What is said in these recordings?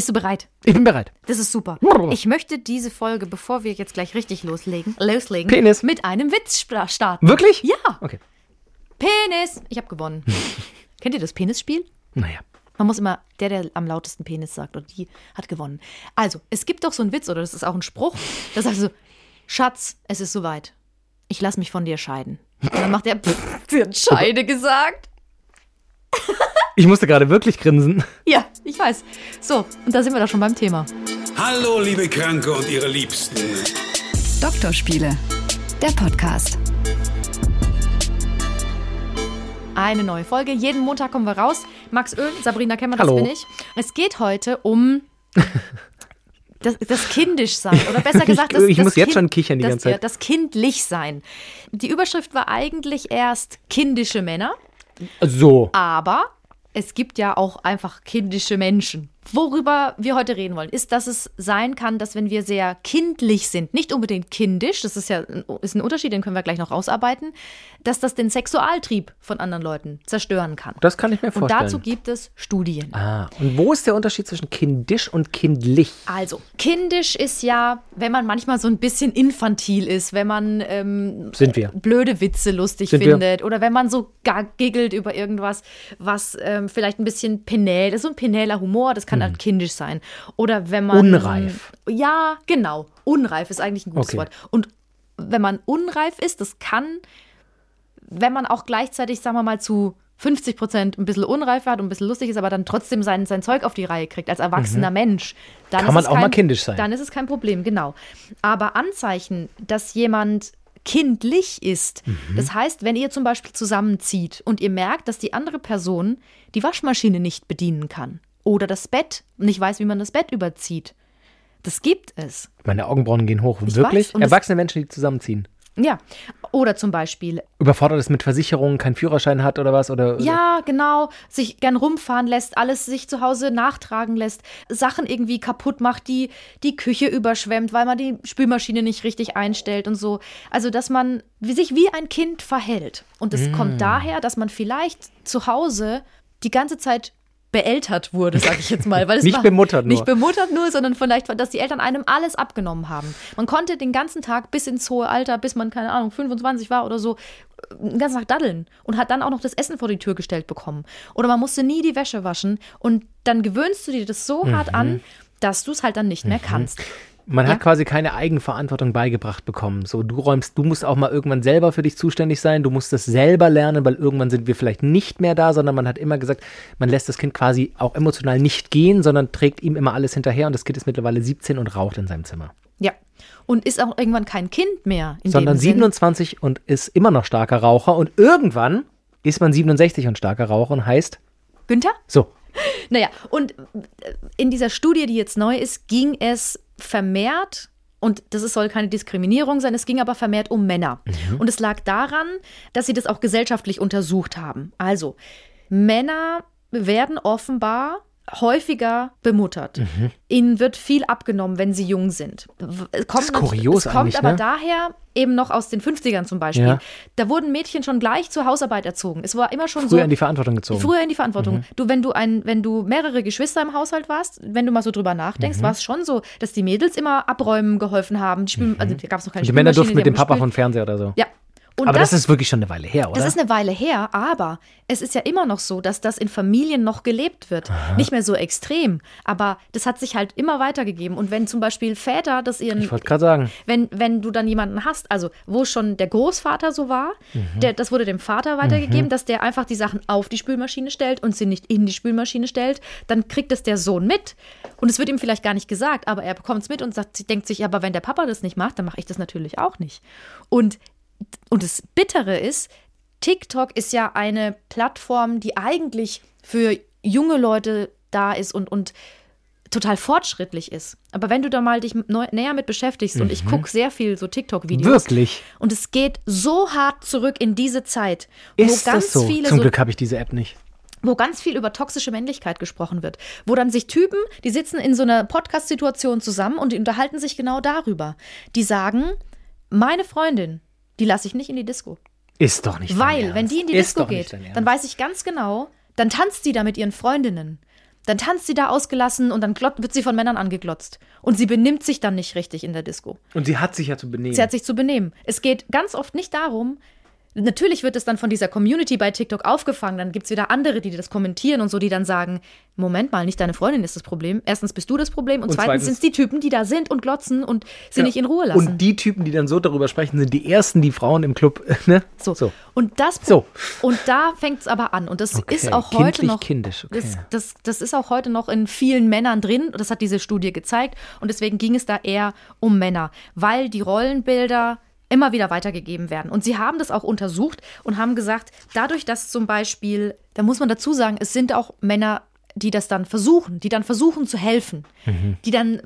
Bist du bereit? Ich bin bereit. Das ist super. Ich möchte diese Folge, bevor wir jetzt gleich richtig loslegen, loslegen Penis. mit einem Witz sta- starten. Wirklich? Ja. Okay. Penis. Ich habe gewonnen. Kennt ihr das Penisspiel? Naja. Man muss immer, der, der am lautesten Penis sagt, oder die hat gewonnen. Also, es gibt doch so einen Witz, oder das ist auch ein Spruch, da sagt so, Schatz, es ist soweit. Ich lass mich von dir scheiden. Und dann macht er, pff, sie hat Scheide gesagt. Ich musste gerade wirklich grinsen. Ja, ich weiß. So, und da sind wir doch schon beim Thema. Hallo, liebe Kranke und ihre Liebsten. Doktorspiele, der Podcast. Eine neue Folge. Jeden Montag kommen wir raus. Max Öl, Sabrina Kemmer, Hallo. das bin ich. Es geht heute um das, das Kindischsein. Oder besser gesagt, das, Ich das muss jetzt Kind- schon kichern die das, ganze Zeit. Das Kindlichsein. Die Überschrift war eigentlich erst kindische Männer, So. aber es gibt ja auch einfach kindische Menschen. Worüber wir heute reden wollen, ist, dass es sein kann, dass wenn wir sehr kindlich sind, nicht unbedingt kindisch, das ist ja ein, ist ein Unterschied, den können wir gleich noch rausarbeiten, dass das den Sexualtrieb von anderen Leuten zerstören kann. Das kann ich mir Und vorstellen. dazu gibt es Studien. ah. Und wo ist der Unterschied zwischen kindisch und kindlich? Also, kindisch ist ja, wenn man manchmal so ein bisschen infantil ist, wenn man ähm, Sind wir. blöde Witze lustig Sind wir. findet oder wenn man so gar giggelt über irgendwas, was ähm, vielleicht ein bisschen penäl ist, so ein penäler Humor, das kann halt kindisch sein. Oder wenn man. Mhm. Unreif. Ja, genau. Unreif ist eigentlich ein gutes Okay. Wort. Und wenn man unreif ist, das kann, wenn man auch gleichzeitig, sagen wir mal, zu 50 Prozent ein bisschen unreif hat und ein bisschen lustig ist, aber dann trotzdem sein, sein Zeug auf die Reihe kriegt als erwachsener Mensch, dann Mhm. Kann man auch kein, mal kindisch sein. Dann ist es kein Problem, genau. Aber Anzeichen, dass jemand kindlich ist, Mhm. das heißt, wenn ihr zum Beispiel zusammenzieht und ihr merkt, dass die andere Person die Waschmaschine nicht bedienen kann oder das Bett nicht weiß, wie man das Bett überzieht, das gibt es. Meine Augenbrauen gehen hoch. Ich Wirklich? weiß, und Erwachsene Menschen, die zusammenziehen. Ja. Oder zum Beispiel Überfordert es mit Versicherungen, keinen Führerschein hat oder was? Oder, Ja, genau. Sich gern rumfahren lässt, alles sich zu Hause nachtragen lässt, Sachen irgendwie kaputt macht, die die Küche überschwemmt, weil man die Spülmaschine nicht richtig einstellt und so. Also, dass man sich wie ein Kind verhält. Und es Mm. kommt daher, dass man vielleicht zu Hause die ganze Zeit beeltert wurde, sag ich jetzt mal. Weil es Nicht war- bemuttert nur. Nicht bemuttert nur, sondern vielleicht, dass die Eltern einem alles abgenommen haben. Man konnte den ganzen Tag bis ins hohe Alter, bis man, keine Ahnung, 25 war oder so, den ganzen Tag daddeln und hat dann auch noch das Essen vor die Tür gestellt bekommen. Oder man musste nie die Wäsche waschen und dann gewöhnst du dir das so Mhm. hart an, dass du es halt dann nicht mehr kannst. Man Ja. hat quasi keine Eigenverantwortung beigebracht bekommen. So, du räumst, du musst auch mal irgendwann selber für dich zuständig sein. Du musst das selber lernen, weil irgendwann sind wir vielleicht nicht mehr da, sondern man hat immer gesagt, man lässt das Kind quasi auch emotional nicht gehen, sondern trägt ihm immer alles hinterher. Und das Kind ist mittlerweile 17 und raucht in seinem Zimmer. Ja. Und ist auch irgendwann kein Kind mehr. In sondern dem Sinn. 27 und ist immer noch starker Raucher. Und irgendwann ist man 67 und starker Raucher und heißt, Günther? so, Naja, und in dieser Studie, die jetzt neu ist, ging es vermehrt, und das soll keine Diskriminierung sein, es ging aber vermehrt um Männer. Und es lag daran, dass sie das auch gesellschaftlich untersucht haben. Also, Männer werden offenbar häufiger bemuttert. Ihnen wird viel abgenommen, wenn sie jung sind. Es kommt, ist kurios es kommt aber ne? daher eben noch aus den 50ern zum Beispiel. Ja. Da wurden Mädchen schon gleich zur Hausarbeit erzogen. Es war immer schon so. früher in die Verantwortung gezogen. Früher in die Verantwortung. Mhm. Du, wenn du ein, wenn du mehrere Geschwister im Haushalt warst, wenn du mal so drüber nachdenkst, Mhm. war es schon so, dass die Mädels immer abräumen geholfen haben. Die Spül, Also da gab es noch keine die Männer durften mit dem Papa vom Fernseher oder so. Ja. Und Aber das, ist wirklich schon eine Weile her, oder? das ist eine Weile her, aber es ist ja immer noch so, dass das in Familien noch gelebt wird. Nicht mehr so extrem, aber das hat sich halt immer weitergegeben. Und wenn zum Beispiel Väter das ihren ich wollte gerade sagen. wenn, wenn du dann jemanden hast, also wo schon der Großvater so war, der, das wurde dem Vater weitergegeben, dass der einfach die Sachen auf die Spülmaschine stellt und sie nicht in die Spülmaschine stellt, dann kriegt es der Sohn mit. Und es wird ihm vielleicht gar nicht gesagt, aber er bekommt es mit und sagt, denkt sich, aber wenn der Papa das nicht macht, dann mache ich das natürlich auch nicht. Und, und das Bittere ist, TikTok ist ja eine Plattform, die eigentlich für junge Leute da ist und, und total fortschrittlich ist. Aber wenn du da mal dich neu, näher mit beschäftigst, und ich gucke sehr viel so TikTok-Videos. Mhm. Wirklich? Und es geht so hart zurück in diese Zeit, Ist wo ganz das so? viele Zum so Glück habe ich diese App nicht. wo ganz viel über toxische Männlichkeit gesprochen wird, wo dann sich Typen, die sitzen in so einer Podcast-Situation zusammen und die unterhalten sich genau darüber. Die sagen, meine Freundin, die lasse ich nicht in die Disco. Ist doch nicht Weil, wenn die in die Ist Disco geht, dann weiß ich ganz genau, dann tanzt die da mit ihren Freundinnen. Dann tanzt sie da ausgelassen und dann wird sie von Männern angeglotzt. Und sie benimmt sich dann nicht richtig in der Disco. Und sie hat sich ja zu benehmen. Sie hat sich zu benehmen. Es geht ganz oft nicht darum, natürlich wird es dann von dieser Community bei TikTok aufgefangen, dann gibt es wieder andere, die das kommentieren und so, die dann sagen, Moment mal, nicht deine Freundin ist das Problem. Erstens bist du das Problem und, Und zweitens zweitens- sind es die Typen, die da sind und glotzen und sie Ja. nicht in Ruhe lassen. Und die Typen, die dann so darüber sprechen, sind die ersten, die Frauen im Club, ne? So. So. Und das So. und da fängt es aber an. Und das Okay, ist auch heute kindlich, noch. kindisch, okay. das, das, das ist auch heute noch in vielen Männern drin. Das hat diese Studie gezeigt. Und deswegen ging es da eher um Männer, weil die Rollenbilder immer wieder weitergegeben werden. Und sie haben das auch untersucht und haben gesagt, dadurch, dass zum Beispiel, da muss man dazu sagen, es sind auch Männer, die das dann versuchen, die dann versuchen zu helfen, Mhm. die dann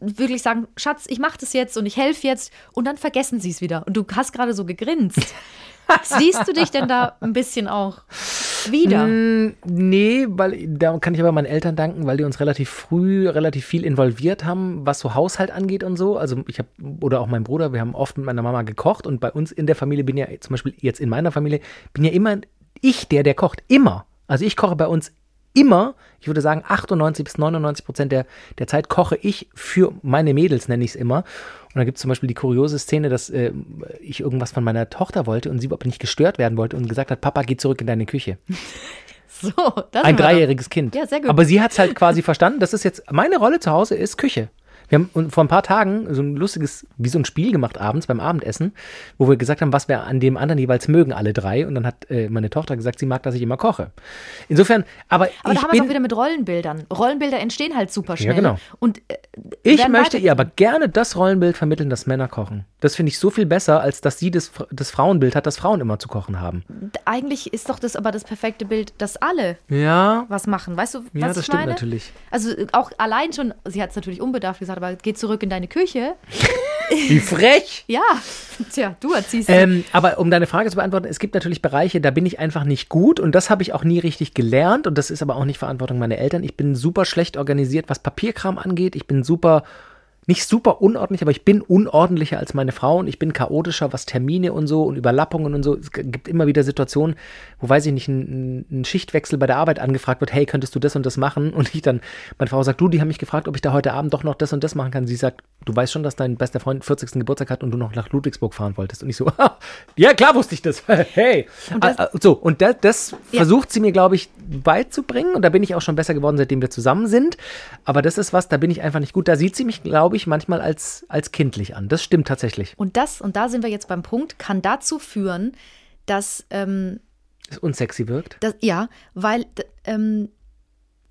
wirklich sagen, Schatz, ich mache das jetzt und ich helfe jetzt und dann vergessen sie es wieder. Und du hast gerade so gegrinst. Siehst du dich denn da ein bisschen auch wieder? Mm, Nee, weil da kann ich aber meinen Eltern danken, weil die uns relativ früh relativ viel involviert haben, was so Haushalt angeht und so. Also ich habe, oder auch mein Bruder, wir haben oft mit meiner Mama gekocht und bei uns in der Familie bin ja, zum Beispiel jetzt in meiner Familie, bin ja immer ich der, der kocht. Immer. Also ich koche bei uns immer, ich würde sagen 98 bis 99 Prozent der, der Zeit koche ich für meine Mädels, nenne ich es immer. Und da gibt es zum Beispiel die kuriose Szene, dass äh, ich irgendwas von meiner Tochter wollte und sie aber nicht gestört werden wollte und gesagt hat, Papa, geh zurück in deine Küche. So, das Ein dreijähriges Kind. Ja, sehr gut. Aber sie hat es halt quasi verstanden. Das ist jetzt, meine Rolle zu Hause ist Küche. Wir haben vor ein paar Tagen so ein lustiges, wie so ein Spiel gemacht abends beim Abendessen, wo wir gesagt haben, was wir an dem anderen jeweils mögen, alle drei. Und dann hat äh, meine Tochter gesagt, sie mag, dass ich immer koche. Insofern, aber, Aber ich da haben wir es auch wieder mit Rollenbildern. Rollenbilder entstehen halt super schnell. genau. Und äh, ich möchte ihr aber gerne das Rollenbild vermitteln, dass Männer kochen. Das finde ich so viel besser, als dass sie das, das Frauenbild hat, dass Frauen immer zu kochen haben. Eigentlich ist doch das aber das perfekte Bild, dass alle Ja, was machen. Weißt du, was ja, das ich stimmt meine? natürlich. Also äh, auch allein schon, sie hat es natürlich unbedarft gesagt, aber geh zurück in deine Küche. Wie frech! Ja, tja, du erziehst. Ähm, aber um deine Frage zu beantworten, es gibt natürlich Bereiche, da bin ich einfach nicht gut und das habe ich auch nie richtig gelernt und das ist aber auch nicht Verantwortung meiner Eltern. Ich bin super schlecht organisiert, was Papierkram angeht. Ich bin super, nicht super unordentlich, aber ich bin unordentlicher als meine Frau und ich bin chaotischer, was Termine und so und Überlappungen und so. Es gibt immer wieder Situationen, wo, weiß ich nicht, ein, ein Schichtwechsel bei der Arbeit angefragt wird, hey, könntest du das und das machen? Und ich dann, meine Frau sagt, du, die haben mich gefragt, ob ich da heute Abend doch noch das und das machen kann. Sie sagt, du weißt schon, dass dein bester Freund 40. Geburtstag hat und du noch nach Ludwigsburg fahren wolltest. Und ich so, ja, klar wusste ich das. hey. das- Ah, ah, so, und das, das Ja. versucht sie mir, glaube ich, beizubringen. Und da bin ich auch schon besser geworden, seitdem wir zusammen sind. Aber das ist was, da bin ich einfach nicht gut. Da sieht sie mich, glaube ich, manchmal als, als kindlich an. Das stimmt tatsächlich. und das, und da sind wir jetzt beim Punkt, kann dazu führen, dass ähm, Es unsexy wirkt. Das, ja, weil ähm,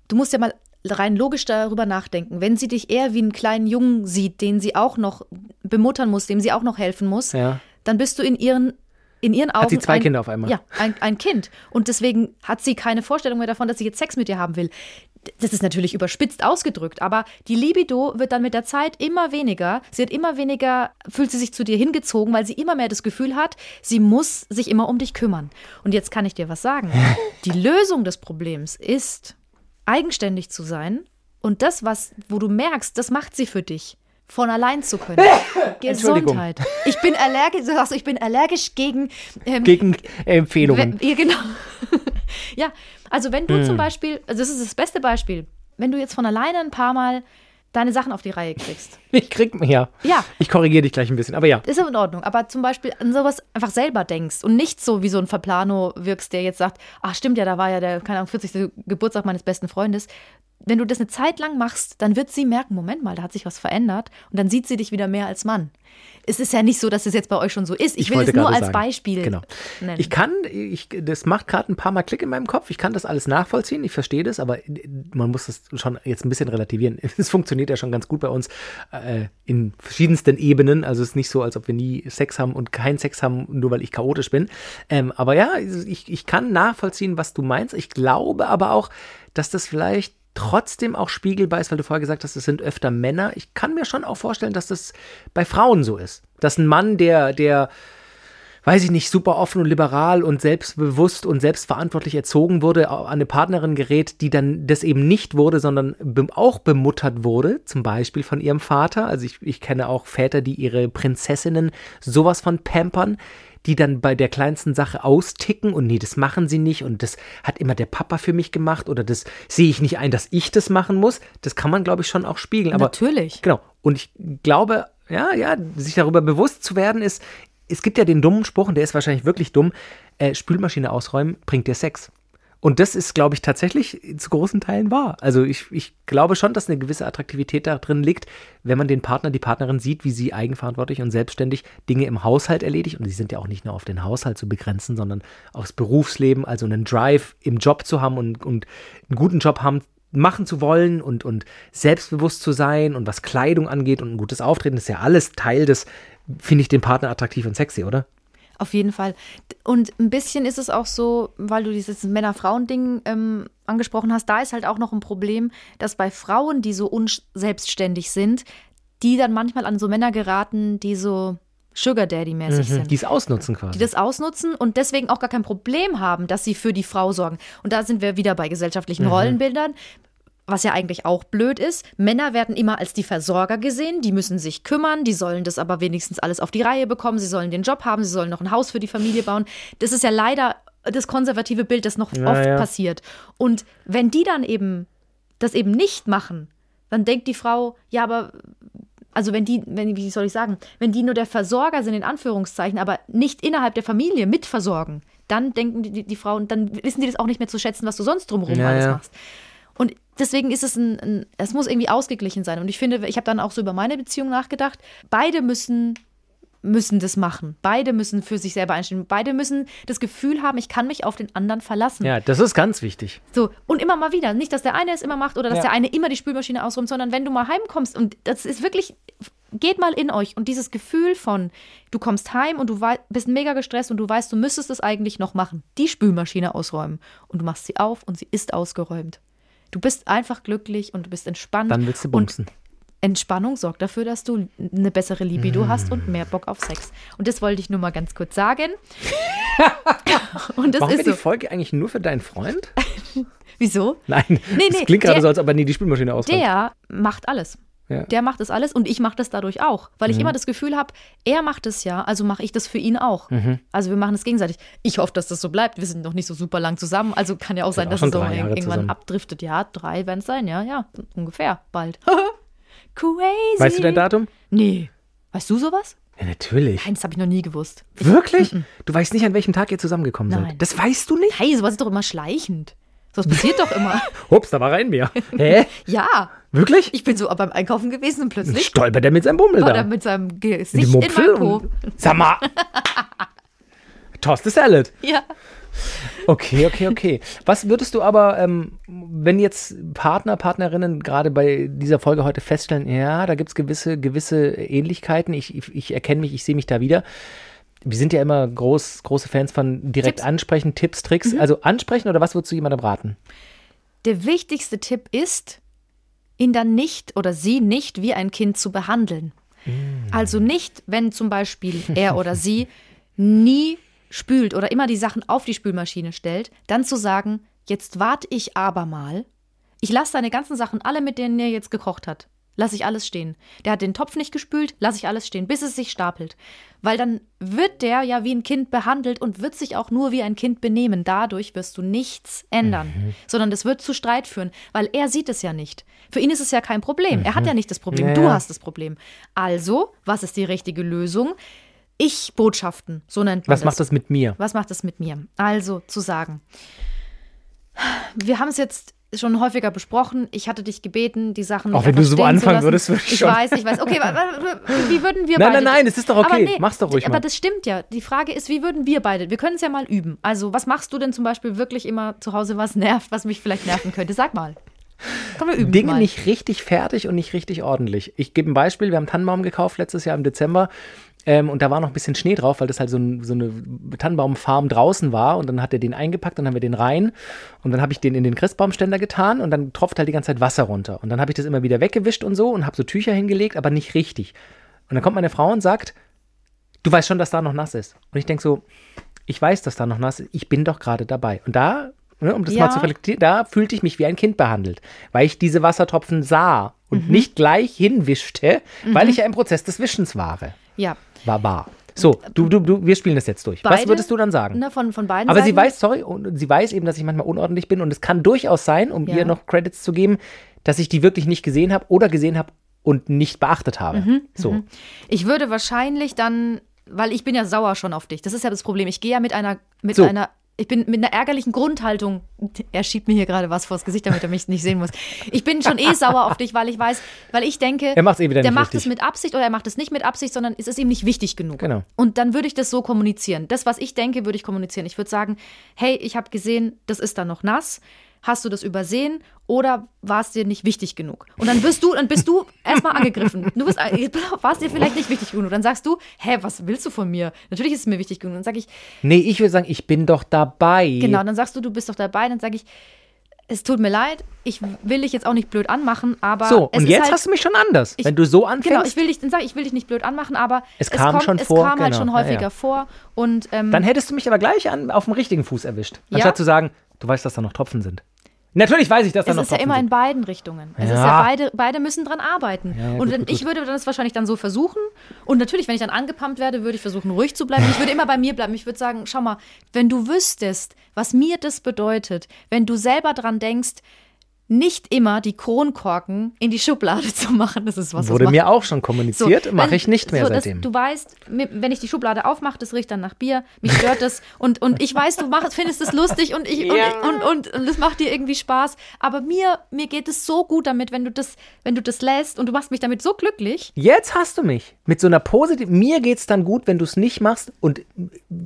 du musst ja mal rein logisch darüber nachdenken. Wenn sie dich eher wie einen kleinen Jungen sieht, den sie auch noch bemuttern muss, dem sie auch noch helfen muss, Ja. dann bist du in ihren in ihren Augen sie zwei ein, Kinder auf einmal. Ja, ein, ein Kind. Und deswegen hat sie keine Vorstellung mehr davon, dass sie jetzt Sex mit dir haben will. Das ist natürlich überspitzt ausgedrückt, aber die Libido wird dann mit der Zeit immer weniger. Sie hat immer weniger, fühlt sie sich zu dir hingezogen, weil sie immer mehr das Gefühl hat, sie muss sich immer um dich kümmern. Und jetzt kann ich dir was sagen. Die Lösung des Problems ist, eigenständig zu sein und das, was, wo du merkst, das macht sie für dich, von allein zu können. Entschuldigung. Gesundheit. Ich bin allergisch, sagst, ich bin allergisch gegen ähm, Gegen Empfehlungen. ja, genau. ja, also wenn du Hm. zum Beispiel, also das ist das beste Beispiel, wenn du jetzt von alleine ein paar Mal deine Sachen auf die Reihe kriegst. Ich krieg ja. Ja. Ich korrigiere dich gleich ein bisschen, aber ja. Ist in Ordnung, aber zum Beispiel an sowas einfach selber denkst und nicht so wie so ein Verplano wirkst, der jetzt sagt, ach stimmt ja, da war ja der, keine Ahnung, 40. Geburtstag meines besten Freundes. Wenn du das eine Zeit lang machst, dann wird sie merken, Moment mal, da hat sich was verändert und dann sieht sie dich wieder mehr als Mann. Es ist ja nicht so, dass es jetzt bei euch schon so ist. Ich, will wollte es nur als sagen. Beispiel Genau. nennen. Ich kann, ich, das macht gerade ein paar Mal Klick in meinem Kopf. Ich kann das alles nachvollziehen. Ich verstehe das, aber man muss das schon jetzt ein bisschen relativieren. Es funktioniert ja schon ganz gut bei uns äh, in verschiedensten Ebenen. Also es ist nicht so, als ob wir nie Sex haben und keinen Sex haben, nur weil ich chaotisch bin. Ähm, aber ja, ich, ich kann nachvollziehen, was du meinst. Ich glaube aber auch, dass das vielleicht trotzdem auch spiegelbar ist, weil du vorher gesagt hast, es sind öfter Männer. Ich kann mir schon auch vorstellen, dass das bei Frauen so ist. Dass ein Mann, der, der weiß ich nicht, super offen und liberal und selbstbewusst und selbstverantwortlich erzogen wurde, an eine Partnerin gerät, die dann das eben nicht wurde, sondern auch bemuttert wurde, zum Beispiel von ihrem Vater. Also ich, ich kenne auch Väter, die ihre Prinzessinnen sowas von pampern, die dann bei der kleinsten Sache austicken und nee, das machen sie nicht und das hat immer der Papa für mich gemacht oder das sehe ich nicht ein, dass ich das machen muss. Das kann man, glaube ich, schon auch spiegeln. Aber, Natürlich. Genau. Und ich glaube, ja, ja, sich darüber bewusst zu werden, ist, es gibt ja den dummen Spruch, und der ist wahrscheinlich wirklich dumm, äh, Spülmaschine ausräumen bringt dir Sex. Und das ist, glaube ich, tatsächlich zu großen Teilen wahr. Also ich, ich glaube schon, dass eine gewisse Attraktivität da drin liegt, wenn man den Partner, die Partnerin sieht, wie sie eigenverantwortlich und selbstständig Dinge im Haushalt erledigt. Und die sind ja auch nicht nur auf den Haushalt zu begrenzen, sondern aufs Berufsleben, also einen Drive im Job zu haben und, und einen guten Job haben, machen zu wollen und, und selbstbewusst zu sein und was Kleidung angeht und ein gutes Auftreten, ist ja alles Teil des, finde ich den Partner attraktiv und sexy, oder? Auf jeden Fall. Und ein bisschen ist es auch so, weil du dieses Männer-Frauen-Ding ähm, angesprochen hast, da ist halt auch noch ein Problem, dass bei Frauen, die so unselbstständig sind, die dann manchmal an so Männer geraten, die so Sugar Daddy-mäßig Mhm, sind. die es ausnutzen quasi. die das ausnutzen und deswegen auch gar kein Problem haben, dass sie für die Frau sorgen. Und da sind wir wieder bei gesellschaftlichen Mhm. Rollenbildern, was ja eigentlich auch blöd ist. Männer werden immer als die Versorger gesehen, die müssen sich kümmern, die sollen das aber wenigstens alles auf die Reihe bekommen, sie sollen den Job haben, sie sollen noch ein Haus für die Familie bauen. Das ist ja leider das konservative Bild, das noch Ja, oft ja. passiert. Und wenn die dann eben das eben nicht machen, dann denkt die Frau, ja, aber also wenn die, wenn, wie soll ich sagen, wenn die nur der Versorger sind, in Anführungszeichen, aber nicht innerhalb der Familie mitversorgen, dann denken die, die, Frauen, dann wissen die das auch nicht mehr zu schätzen, was du sonst drumherum Ja, alles ja. Und deswegen ist es ein, ein, es muss irgendwie ausgeglichen sein. Und ich finde, ich habe dann auch so über meine Beziehung nachgedacht. Beide müssen müssen das machen. Beide müssen für sich selber einstehen. Beide müssen das Gefühl haben, ich kann mich auf den anderen verlassen. ja, das ist ganz wichtig. So, und immer mal wieder. Nicht, dass der eine es immer macht oder dass Ja. der eine immer die Spülmaschine ausräumt, sondern wenn du mal heimkommst und das ist wirklich, geht mal in euch und dieses Gefühl von, du kommst heim und du bist mega gestresst und du weißt, du müsstest es eigentlich noch machen, die Spülmaschine ausräumen und du machst sie auf und sie ist ausgeräumt. Du bist einfach glücklich und du bist entspannt. Dann willst du und bumsen. Entspannung sorgt dafür, dass du eine bessere Libido hast und mehr Bock auf Sex. Und das wollte ich nur mal ganz kurz sagen. und das Machen wir ist die so. Folge eigentlich nur für deinen Freund? Wieso? Nein, Nee, das nee, klingt gerade so, als ob er nie die Spülmaschine ausräumt. Der macht alles. Ja. Der macht das alles und ich mache das dadurch auch, weil ich immer das Gefühl habe, er macht es ja, also mache ich das für ihn auch. Also wir machen es gegenseitig. Ich hoffe, dass das so bleibt. Wir sind noch nicht so super lang zusammen, also kann ja auch sein, auch dass es so irgendwann zusammen. abdriftet. Ja, drei werden es sein, ja, ja, ungefähr, bald. Crazy. Weißt du dein Datum? Nee. Weißt du sowas? Ja, natürlich. Nein, das habe ich noch nie gewusst. Wirklich? Du weißt nicht, an welchem Tag ihr zusammengekommen Nein. seid. Das weißt du nicht? Hey, sowas ist doch immer schleichend. Sowas passiert doch immer. Ups, da war rein mir. Hä? Ja. Wirklich? Ich bin so beim Einkaufen gewesen und plötzlich Stolpert er mit seinem Bummel war da. mit seinem Gesicht in Mupfel meinem Po. Sag mal. Toss the salad. Ja. Okay, okay, okay. Was würdest du aber, ähm, wenn jetzt Partner, Partnerinnen gerade bei dieser Folge heute feststellen, ja, da gibt es gewisse, gewisse Ähnlichkeiten, ich, ich, ich erkenne mich, ich sehe mich da wieder. Wir sind ja immer groß, große Fans von direkt Tipps. Mhm. ansprechen, Tipps, Tricks. Also ansprechen oder was würdest du jemandem raten? Der wichtigste Tipp ist, ihn dann nicht oder sie nicht wie ein Kind zu behandeln. Also nicht, wenn zum Beispiel er oder sie nie spült oder immer die Sachen auf die Spülmaschine stellt, dann zu sagen, jetzt warte ich aber mal. Ich lasse seine ganzen Sachen, alle mit denen er jetzt gekocht hat, lasse ich alles stehen. Der hat den Topf nicht gespült, lasse ich alles stehen, bis es sich stapelt. Weil dann wird der ja wie ein Kind behandelt und wird sich auch nur wie ein Kind benehmen. Dadurch wirst du nichts ändern, sondern das wird zu Streit führen, weil er sieht es ja nicht. Für ihn ist es ja kein Problem. Er hat ja nicht das Problem, Ja, du hast das Problem. Also, was ist die richtige Lösung? Ich-Botschaften, so nennt man Was das. macht das mit mir? Was macht das mit mir? Also zu sagen, wir haben es jetzt schon häufiger besprochen. Ich hatte dich gebeten, die Sachen. Auch wenn du so anfangen würdest, würde ich Ich schon- weiß, ich weiß. Okay, wie würden wir Nein, beide. nein, nein, es ist doch okay. Aber Mach's doch ruhig Aber mal. das stimmt ja. Die Frage ist, wie würden wir beide? Wir können es ja mal üben. Also, was machst du denn zum Beispiel wirklich immer zu Hause, was nervt, was mich vielleicht nerven könnte? Sag mal. Komm, wir üben Dinge mal. nicht richtig fertig und nicht richtig ordentlich. Ich gebe ein Beispiel. Wir haben Tannenbaum gekauft letztes Jahr im Dezember. Ähm, und da war noch ein bisschen Schnee drauf, weil das halt so, ein, so eine Tannenbaumfarm draußen war. Und dann hat er den eingepackt, dann haben wir den rein. Und dann habe ich den in den Christbaumständer getan und dann tropft halt die ganze Zeit Wasser runter. Und dann habe ich das immer wieder weggewischt und so und habe so Tücher hingelegt, aber nicht richtig. Und dann kommt meine Frau und sagt, du weißt schon, dass da noch nass ist. Und ich denke so, ich weiß, dass da noch nass ist. Ich bin doch gerade dabei. Und da, ne, um das Ja. mal zu reflektieren, da fühlte ich mich wie ein Kind behandelt, weil ich diese Wassertropfen sah und Mhm. nicht gleich hinwischte, weil ich ja im Prozess des Wischens war. Ja. War bar. So, du, du, du, wir spielen das jetzt durch. Was Beide, würdest du dann sagen? Ne, von, von beiden Aber sie Seiten. weiß, sorry, und sie weiß eben, dass ich manchmal unordentlich bin und es kann durchaus sein, um Ja. ihr noch Credits zu geben, dass ich die wirklich nicht gesehen habe oder gesehen habe und nicht beachtet habe. Mhm, so. Ich würde wahrscheinlich dann, weil ich bin ja sauer schon auf dich. Das ist ja das Problem. Ich gehe ja mit einer, mit So. einer, ich bin mit einer ärgerlichen Grundhaltung. Er schiebt mir hier gerade was vors Gesicht, damit er mich nicht sehen muss. Ich bin schon eh sauer auf dich, weil ich weiß, weil ich denke, Er macht's eh wieder der macht richtig. es mit Absicht oder er macht es nicht mit Absicht, sondern es ist ihm nicht wichtig genug. Genau. Und dann würde ich das so kommunizieren. Das, was ich denke, würde ich kommunizieren. Ich würde sagen, hey, ich habe gesehen, das ist da noch nass. Hast du das übersehen oder war es dir nicht wichtig genug? Und dann wirst du, dann bist du erstmal angegriffen. Du bist, war es dir vielleicht nicht wichtig genug. Dann sagst du, hä, was willst du von mir? Natürlich ist es mir wichtig genug. Dann sage ich, Nee, ich würde sagen, ich bin doch dabei. genau, dann sagst du, du bist doch dabei. Dann sage ich, es tut mir leid, ich will dich jetzt auch nicht blöd anmachen, aber So, es und jetzt halt, hast du mich schon anders. Ich- Wenn du so anfängst, Genau, ich will dich, dann sag ich, ich will dich nicht blöd anmachen, aber Es kam schon es vor, kam halt genau, schon ja, häufiger ja. vor. Und ähm, dann hättest du mich aber gleich an, auf dem richtigen Fuß erwischt. Ja. Anstatt zu sagen, du weißt, dass da noch Tropfen sind. Natürlich weiß ich, dass da Es noch ist ja immer in sind. beiden Richtungen. Es ist Ja. ja beide, beide müssen dran arbeiten. Ja, ja, und gut, gut, ich würde das wahrscheinlich dann so versuchen. Und natürlich, wenn ich dann angepumpt werde, würde ich versuchen, ruhig zu bleiben. Ich würde immer bei mir bleiben. Ich würde sagen, schau mal, wenn du wüsstest, was mir das bedeutet, wenn du selber dran denkst, nicht immer die Kronkorken in die Schublade zu machen, das ist was was Wurde macht- mir auch schon kommuniziert, so, mache ich nicht mehr so, das, seitdem. Du weißt, wenn ich die Schublade aufmache, das riecht dann nach Bier, mich stört das und, und ich weiß, du machst, findest es lustig und ich und, und, und, und das macht dir irgendwie Spaß. Aber mir, mir geht es so gut damit, wenn du das, wenn du das lässt und du machst mich damit so glücklich. Jetzt hast du mich. Mit so einer positiven. Mir geht's dann gut, wenn du es nicht machst. Und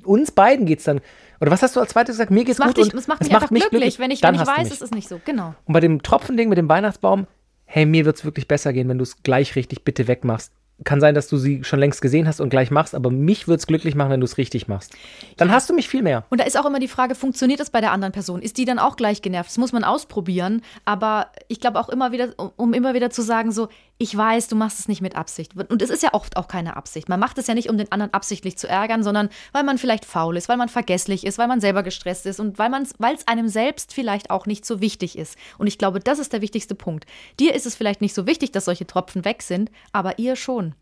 uns beiden geht's dann. Oder was hast du als zweites gesagt? Mir geht's Es macht, gut. dich, und es macht mich einfach glücklich, wenn ich, wenn ich weiß, mich. es ist nicht so. Genau. Und bei dem Tropfending mit dem Weihnachtsbaum, hey, mir wird's wirklich besser gehen, wenn du es gleich richtig bitte wegmachst. Kann sein, dass du sie schon längst gesehen hast und gleich machst, aber mich wird's glücklich machen, wenn du es richtig machst. Dann hast du mich viel mehr. Und da ist auch immer die Frage, funktioniert das bei der anderen Person? Ist die dann auch gleich genervt? Das muss man ausprobieren. Aber ich glaube auch immer wieder, um immer wieder zu sagen, so, ich weiß, du machst es nicht mit Absicht. Und es ist ja oft auch keine Absicht. Man macht es ja nicht, um den anderen absichtlich zu ärgern, sondern weil man vielleicht faul ist, weil man vergesslich ist, weil man selber gestresst ist und weil es einem selbst vielleicht auch nicht so wichtig ist. Und ich glaube, das ist der wichtigste Punkt. Dir ist es vielleicht nicht so wichtig, dass solche Tropfen weg sind, aber ihr schon.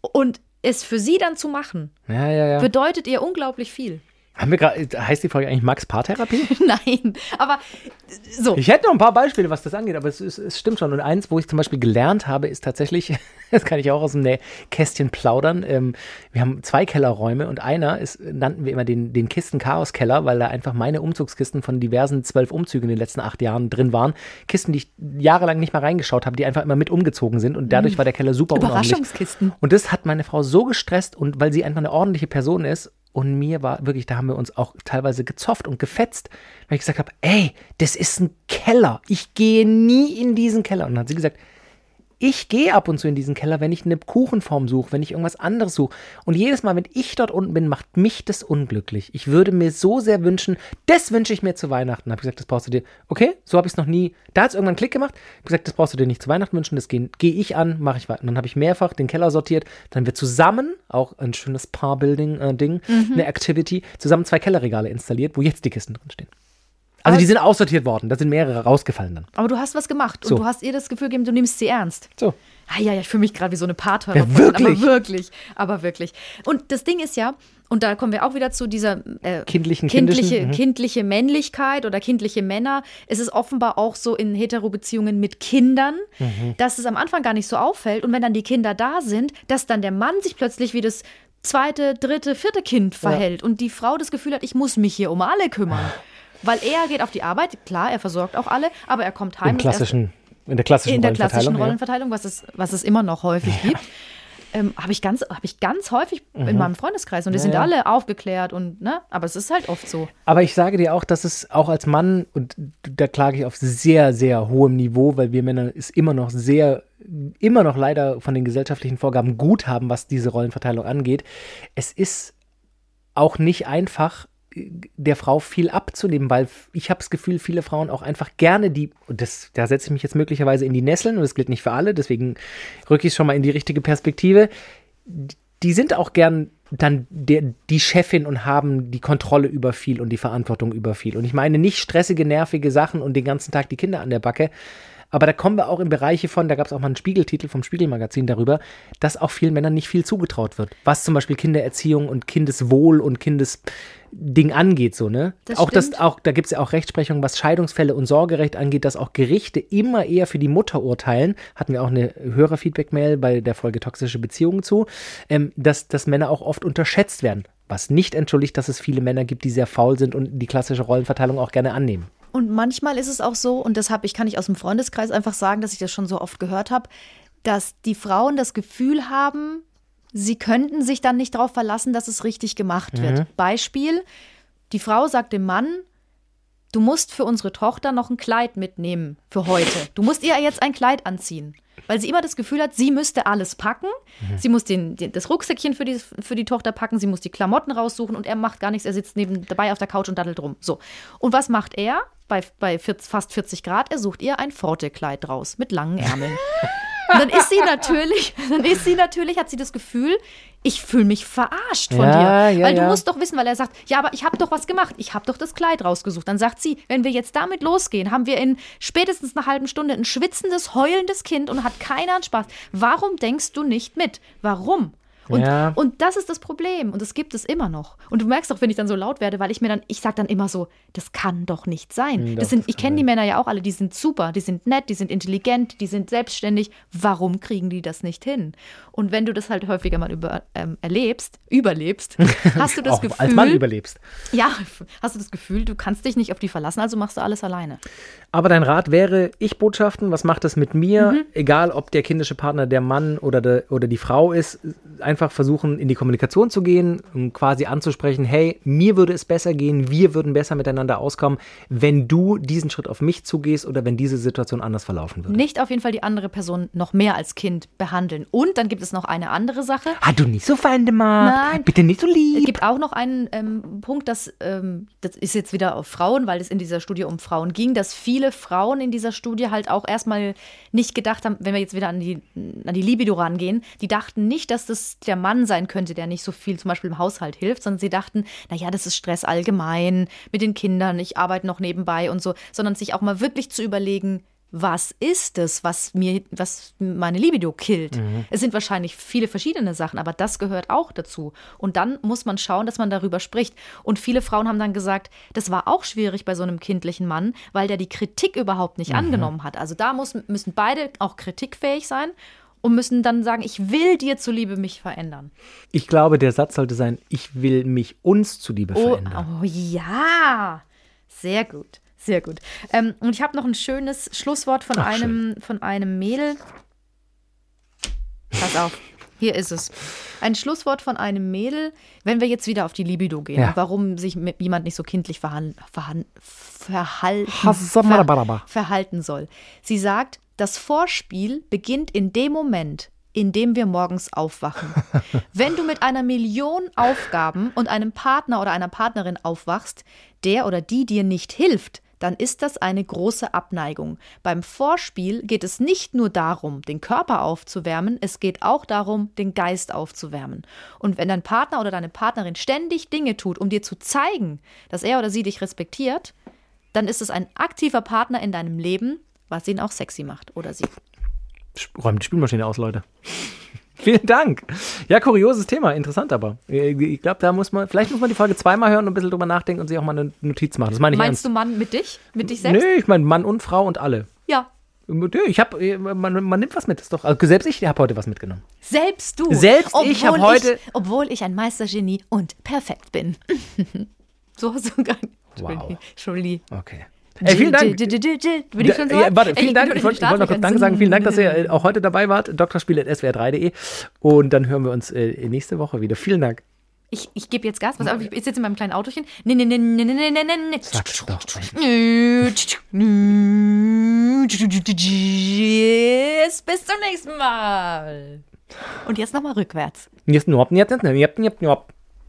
Und es für sie dann zu machen, Ja, ja, ja. bedeutet ihr unglaublich viel. Haben wir gerade, heißt die Folge eigentlich Max Paartherapie? Nein, aber so. Ich hätte noch ein paar Beispiele, was das angeht, aber es, es, es stimmt schon. Und eins, wo ich zum Beispiel gelernt habe, ist tatsächlich, das kann ich auch aus dem Kästchen plaudern. Ähm, wir haben zwei Kellerräume und einer ist, nannten wir immer den, den Kisten-Chaos-Keller, weil da einfach meine Umzugskisten von diversen zwölf Umzügen in den letzten acht Jahren drin waren. Kisten, die ich jahrelang nicht mal reingeschaut habe, die einfach immer mit umgezogen sind und dadurch war der Keller super unordentlich. Überraschungskisten. Und das hat meine Frau so gestresst und weil sie einfach eine ordentliche Person ist und mir war wirklich, da haben wir uns auch teilweise gezofft und gefetzt, weil ich gesagt habe, ey, das ist ein Keller. Ich gehe nie in diesen Keller. Und dann hat sie gesagt, ich gehe ab und zu in diesen Keller, wenn ich eine Kuchenform suche, wenn ich irgendwas anderes suche. Und jedes Mal, wenn ich dort unten bin, macht mich das unglücklich. Ich würde mir so sehr wünschen, das wünsche ich mir zu Weihnachten. Habe ich gesagt, das brauchst du dir. Okay, so habe ich es noch nie. Da hat es irgendwann einen Klick gemacht. Habe gesagt, das brauchst du dir nicht zu Weihnachten wünschen. Das gehe geh ich an, mache ich weiter. Und dann habe ich mehrfach den Keller sortiert. Dann haben wir zusammen, auch ein schönes Paar-Building-Ding, eine Activity, zusammen zwei Kellerregale installiert, wo jetzt die Kisten drin stehen. Also Aber- die sind aussortiert worden. Da sind mehrere rausgefallen dann. Aber du hast was gemacht So. und du hast ihr das Gefühl gegeben, du nimmst sie ernst. So. Ah, ja, ja, ich fühle mich gerade wie so eine Partnerin. Ja, wirklich. Aber wirklich. Aber wirklich. Und das Ding ist ja, und da kommen wir auch wieder zu dieser äh, Kindlichen, kindliche, mhm. kindliche Männlichkeit oder kindliche Männer. Es ist offenbar auch so in Hetero-Beziehungen mit Kindern, Mhm. dass es am Anfang gar nicht so auffällt. Und wenn dann die Kinder da sind, dass dann der Mann sich plötzlich wie das zweite, dritte, vierte Kind verhält und die Frau das Gefühl hat, ich muss mich hier um alle kümmern. Weil er geht auf die Arbeit, klar, er versorgt auch alle, aber er kommt heim. Im klassischen, in der klassischen in der klassischen Rollenverteilung. Rollenverteilung, was, es, was es immer noch häufig gibt. Ähm, habe ich ganz, habe ich ganz häufig in meinem Freundeskreis und die sind Mhm. ja. alle aufgeklärt und ne, aber es ist halt oft so. Aber ich sage dir auch, dass es auch als Mann, und da klage ich auf sehr, sehr hohem Niveau, weil wir Männer es immer noch sehr, immer noch leider von den gesellschaftlichen Vorgaben gut haben, was diese Rollenverteilung angeht. Es ist auch nicht einfach, der Frau viel abzunehmen, weil ich habe das Gefühl, viele Frauen auch einfach gerne die, und das, da setze ich mich jetzt möglicherweise in die Nesseln, und das gilt nicht für alle, deswegen rücke ich schon mal in die richtige Perspektive, die sind auch gern dann der, die Chefin und haben die Kontrolle über viel und die Verantwortung über viel. Und ich meine nicht stressige, nervige Sachen und den ganzen Tag die Kinder an der Backe. Aber da kommen wir auch in Bereiche von, da gab es auch mal einen Spiegeltitel vom Spiegelmagazin darüber, dass auch vielen Männern nicht viel zugetraut wird. Was zum Beispiel Kindererziehung und Kindeswohl und Kindesding angeht, so, ne? Das auch das, stimmt. auch, da gibt es ja auch Rechtsprechung, was Scheidungsfälle und Sorgerecht angeht, dass auch Gerichte immer eher für die Mutter urteilen. Hatten wir auch eine Hörerfeedback-Mail bei der Folge Toxische Beziehungen zu, ähm, dass, dass Männer auch oft unterschätzt werden. Was nicht entschuldigt, dass es viele Männer gibt, die sehr faul sind und die klassische Rollenverteilung auch gerne annehmen. Und manchmal ist es auch so, und deshalb ich kann ich aus dem Freundeskreis einfach sagen, dass ich das schon so oft gehört habe, dass die Frauen das Gefühl haben, sie könnten sich dann nicht darauf verlassen, dass es richtig gemacht wird. Beispiel, die Frau sagt dem Mann, du musst für unsere Tochter noch ein Kleid mitnehmen für heute. Du musst ihr jetzt ein Kleid anziehen. Weil sie immer das Gefühl hat, sie müsste alles packen. Sie muss den, den, das Rucksäckchen für die, für die Tochter packen, sie muss die Klamotten raussuchen und er macht gar nichts. Er sitzt neben dabei auf der Couch und daddelt rum. So. Und was macht er bei, bei 40, fast 40 Grad? Er sucht ihr ein Forte-Kleid raus mit langen Ärmeln. Und dann ist sie natürlich, dann ist sie natürlich, hat sie das Gefühl, ich fühle mich verarscht von Ja, dir. ja, weil du ja. musst doch wissen, weil er sagt, ja, aber ich habe doch was gemacht. Ich habe doch das Kleid rausgesucht. Dann sagt sie, wenn wir jetzt damit losgehen, haben wir in spätestens einer halben Stunde ein schwitzendes, heulendes Kind und hat keiner einen Spaß. Warum denkst du nicht mit? Warum? Und, Ja. und das ist das Problem. Und das gibt es immer noch. Und du merkst auch, wenn ich dann so laut werde, weil ich mir dann, ich sage dann immer so, das kann doch nicht sein. Hm, doch, das sind, das ich kenne die Männer ja auch alle, die sind super, die sind nett, die sind intelligent, die sind selbstständig. Warum kriegen die das nicht hin? Und wenn du das halt häufiger mal über, ähm, erlebst, überlebst, hast du das auch Gefühl, als Mann überlebst. ja, hast du das Gefühl, du kannst dich nicht auf die verlassen, also machst du alles alleine. Aber dein Rat wäre, Ich-Botschaften, was macht das mit mir? Mhm. Egal, ob der kindische Partner der Mann oder, der, oder die Frau ist, einfach versuchen, in die Kommunikation zu gehen, um quasi anzusprechen, hey, mir würde es besser gehen, wir würden besser miteinander auskommen, wenn du diesen Schritt auf mich zugehst oder wenn diese Situation anders verlaufen würde. Nicht auf jeden Fall die andere Person noch mehr als Kind behandeln. Und dann gibt es noch eine andere Sache. Ah, du nicht so Feinde mal. Nein. Bitte nicht so Es lieb. gibt auch noch einen ähm, Punkt, dass, ähm, das ist jetzt wieder auf Frauen, weil es in dieser Studie um Frauen ging, dass viele Frauen in dieser Studie halt auch erstmal nicht gedacht haben, wenn wir jetzt wieder an die, an die Libido rangehen, die dachten nicht, dass das der Mann sein könnte, der nicht so viel zum Beispiel im Haushalt hilft, sondern sie dachten, naja, das ist Stress allgemein mit den Kindern, ich arbeite noch nebenbei und so, sondern sich auch mal wirklich zu überlegen, was ist es, was mir, was meine Libido killt? Es sind wahrscheinlich viele verschiedene Sachen, aber das gehört auch dazu. Und dann muss man schauen, dass man darüber spricht. Und viele Frauen haben dann gesagt, das war auch schwierig bei so einem kindlichen Mann, weil der die Kritik überhaupt nicht angenommen hat. Also da muss, müssen beide auch kritikfähig sein und müssen dann sagen, ich will dir zuliebe mich verändern. Ich glaube, der Satz sollte sein, ich will mich uns zuliebe Oh, verändern. oh ja, sehr gut, sehr gut. Ähm, und ich habe noch ein schönes Schlusswort von Ach, einem von einem Mädel. Pass auf, hier ist es. Ein Schlusswort von einem Mädel, wenn wir jetzt wieder auf die Libido gehen, Ja. warum sich jemand nicht so kindlich verhan, verhan, verhalten, verhalten soll. Sie sagt, das Vorspiel beginnt in dem Moment, in dem wir morgens aufwachen. Wenn du mit einer Million Aufgaben und einem Partner oder einer Partnerin aufwachst, der oder die dir nicht hilft, dann ist das eine große Abneigung. Beim Vorspiel geht es nicht nur darum, den Körper aufzuwärmen, es geht auch darum, den Geist aufzuwärmen. Und wenn dein Partner oder deine Partnerin ständig Dinge tut, um dir zu zeigen, dass er oder sie dich respektiert, dann ist es ein aktiver Partner in deinem Leben, was ihn auch sexy macht oder sie. Räumt die Spülmaschine aus, Leute. Vielen Dank. Ja, kurioses Thema, interessant aber. Äh, Ich glaube, da muss man, vielleicht muss man die Folge zweimal hören und ein bisschen drüber nachdenken und sich auch mal eine Notiz machen. Das meine ich Meinst du ernst. Mann mit dich? Mit dich selbst? Nö, ich meine Mann und Frau und alle. Ja. Nö, ich habe, man, man nimmt was mit, ist doch. Also selbst ich habe heute was mitgenommen. Selbst du. Selbst ich hab Obwohl heute- obwohl ich ein Meistergenie und perfekt bin. so hast du gar nicht. Wow. Entschuldigung. Okay. Ey, vielen Dank. Bin ich schon so Ja, warte, vielen ich Dank. Ich wollte noch kurz Danke sagen. Vielen Dank, dass ihr auch heute dabei wart. Drspiel.swr3.de. Und dann hören wir uns äh, nächste Woche wieder. Vielen Dank. Ich, ich gebe jetzt Gas. Pass auf, ich sitze in meinem kleinen Autochen. Nee, nee, nee, nee, nee, nee, nee, nee. Tschüss, Bis zum nächsten Mal. Und jetzt nochmal rückwärts. Jetzt nur, jetzt, jetzt, jetzt, jetzt, jetzt.